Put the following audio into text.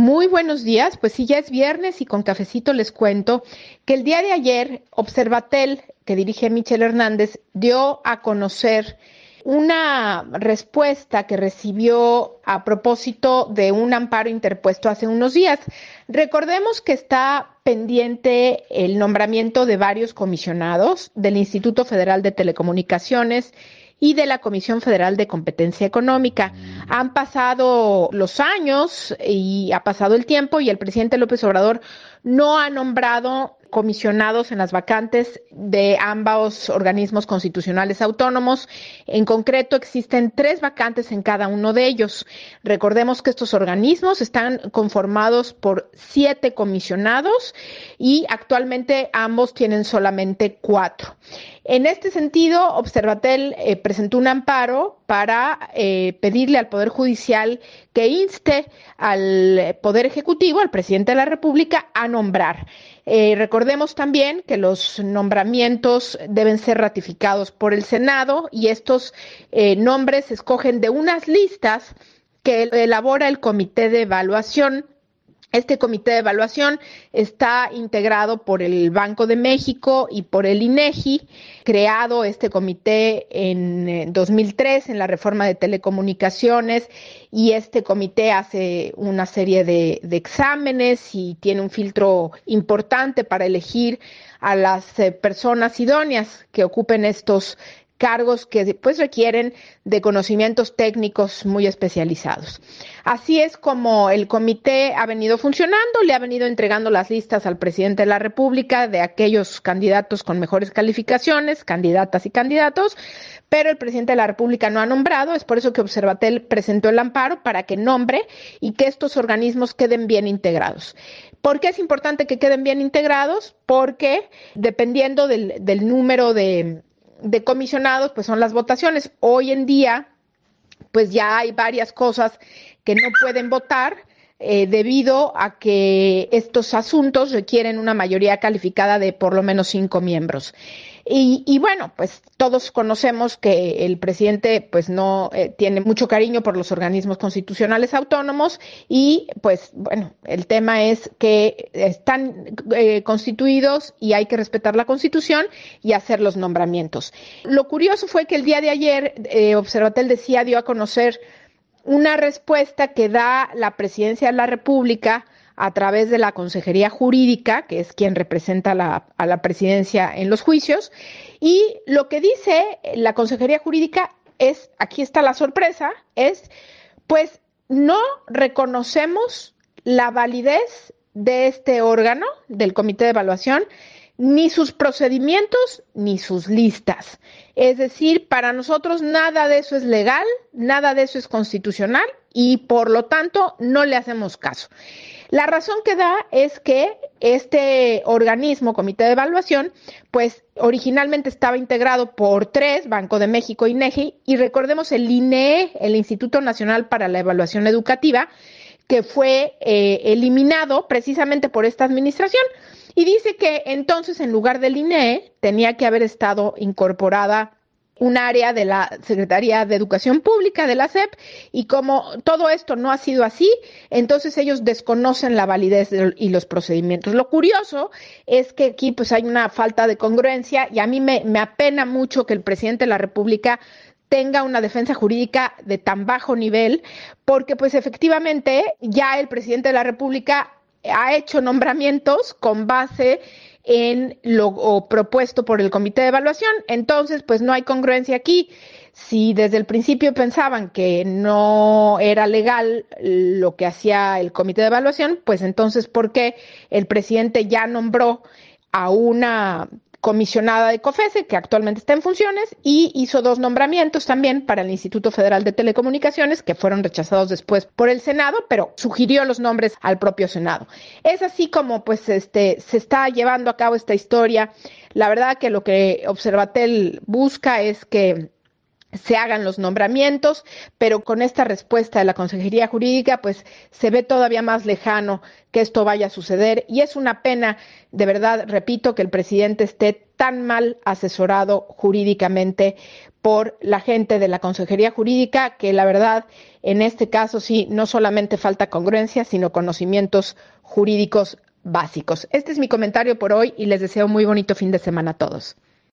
Muy buenos días, pues sí, ya es viernes y con cafecito les cuento que el día de ayer Observatel, que dirige Michelle Hernández, dio a conocer una respuesta que recibió a propósito de un amparo interpuesto hace unos días. Recordemos que está pendiente el nombramiento de varios comisionados del Instituto Federal de Telecomunicaciones y de la Comisión Federal de Competencia Económica. Han pasado los años y ha pasado el tiempo y el presidente López Obrador no ha nombrado comisionados en las vacantes de ambos organismos constitucionales autónomos. En concreto, existen tres vacantes en cada uno de ellos. Recordemos que estos organismos están conformados por siete comisionados y actualmente ambos tienen solamente cuatro. En este sentido, Observatel eh, presentó un amparo para eh, pedirle al Poder Judicial que inste al Poder Ejecutivo, al presidente de la República, a nombrar. Eh, recordemos también que los nombramientos deben ser ratificados por el Senado y estos eh, nombres se escogen de unas listas que elabora el Comité de Evaluación este comité de evaluación está integrado por el Banco de México y por el INEGI, creado este comité en 2003 en la reforma de telecomunicaciones y este comité hace una serie de, de exámenes y tiene un filtro importante para elegir a las eh, personas idóneas que ocupen estos cargos que pues requieren de conocimientos técnicos muy especializados. Así es como el comité ha venido funcionando, le ha venido entregando las listas al presidente de la República de aquellos candidatos con mejores calificaciones, candidatas y candidatos, pero el presidente de la República no ha nombrado, es por eso que Observatel presentó el amparo para que nombre y que estos organismos queden bien integrados. ¿Por qué es importante que queden bien integrados? Porque dependiendo del, del número de de comisionados, pues son las votaciones. Hoy en día, pues ya hay varias cosas que no pueden votar eh, debido a que estos asuntos requieren una mayoría calificada de por lo menos cinco miembros. Y, bueno, pues todos conocemos que el presidente pues no eh, tiene mucho cariño por los organismos constitucionales autónomos y pues bueno, el tema es que están eh, constituidos y hay que respetar la constitución y hacer los nombramientos. Lo curioso fue que el día de ayer eh, Observatel decía, dio a conocer una respuesta que da la presidencia de la República a través de la Consejería Jurídica, que es quien representa a la presidencia en los juicios. Y lo que dice la Consejería Jurídica es, aquí está la sorpresa, es, pues no reconocemos la validez de este órgano, del Comité de Evaluación, ni sus procedimientos ni sus listas. Es decir, para nosotros nada de eso es legal, nada de eso es constitucional y por lo tanto no le hacemos caso. La razón que da es que este organismo, Comité de Evaluación, pues originalmente estaba integrado por tres, Banco de México, INEGI, y recordemos el INEE, el Instituto Nacional para la Evaluación Educativa, que fue eh, eliminado precisamente por esta administración. Y dice que entonces, en lugar del INEE, tenía que haber estado incorporada un área de la Secretaría de Educación Pública, de la SEP, y como todo esto no ha sido así, entonces ellos desconocen la validez y los procedimientos. Lo curioso es que aquí pues hay una falta de congruencia y a mí me, me apena mucho que el presidente de la República tenga una defensa jurídica de tan bajo nivel, porque pues efectivamente ya el presidente de la República ha hecho nombramientos con base en lo propuesto por el comité de evaluación. Entonces, pues no hay congruencia aquí. Si desde el principio pensaban que no era legal lo que hacía el comité de evaluación, pues entonces, ¿por qué el presidente ya nombró a una comisionada de COFESE, que actualmente está en funciones, y hizo dos nombramientos también para el Instituto Federal de Telecomunicaciones, que fueron rechazados después por el Senado, pero sugirió los nombres al propio Senado. Es así como pues este se está llevando a cabo esta historia. La verdad que lo que Observatel busca es que se hagan los nombramientos, pero con esta respuesta de la Consejería Jurídica, pues se ve todavía más lejano que esto vaya a suceder y es una pena, de verdad, repito, que el presidente esté tan mal asesorado jurídicamente por la gente de la Consejería Jurídica, que la verdad, en este caso sí, no solamente falta congruencia, sino conocimientos jurídicos básicos. Este es mi comentario por hoy y les deseo muy bonito fin de semana a todos.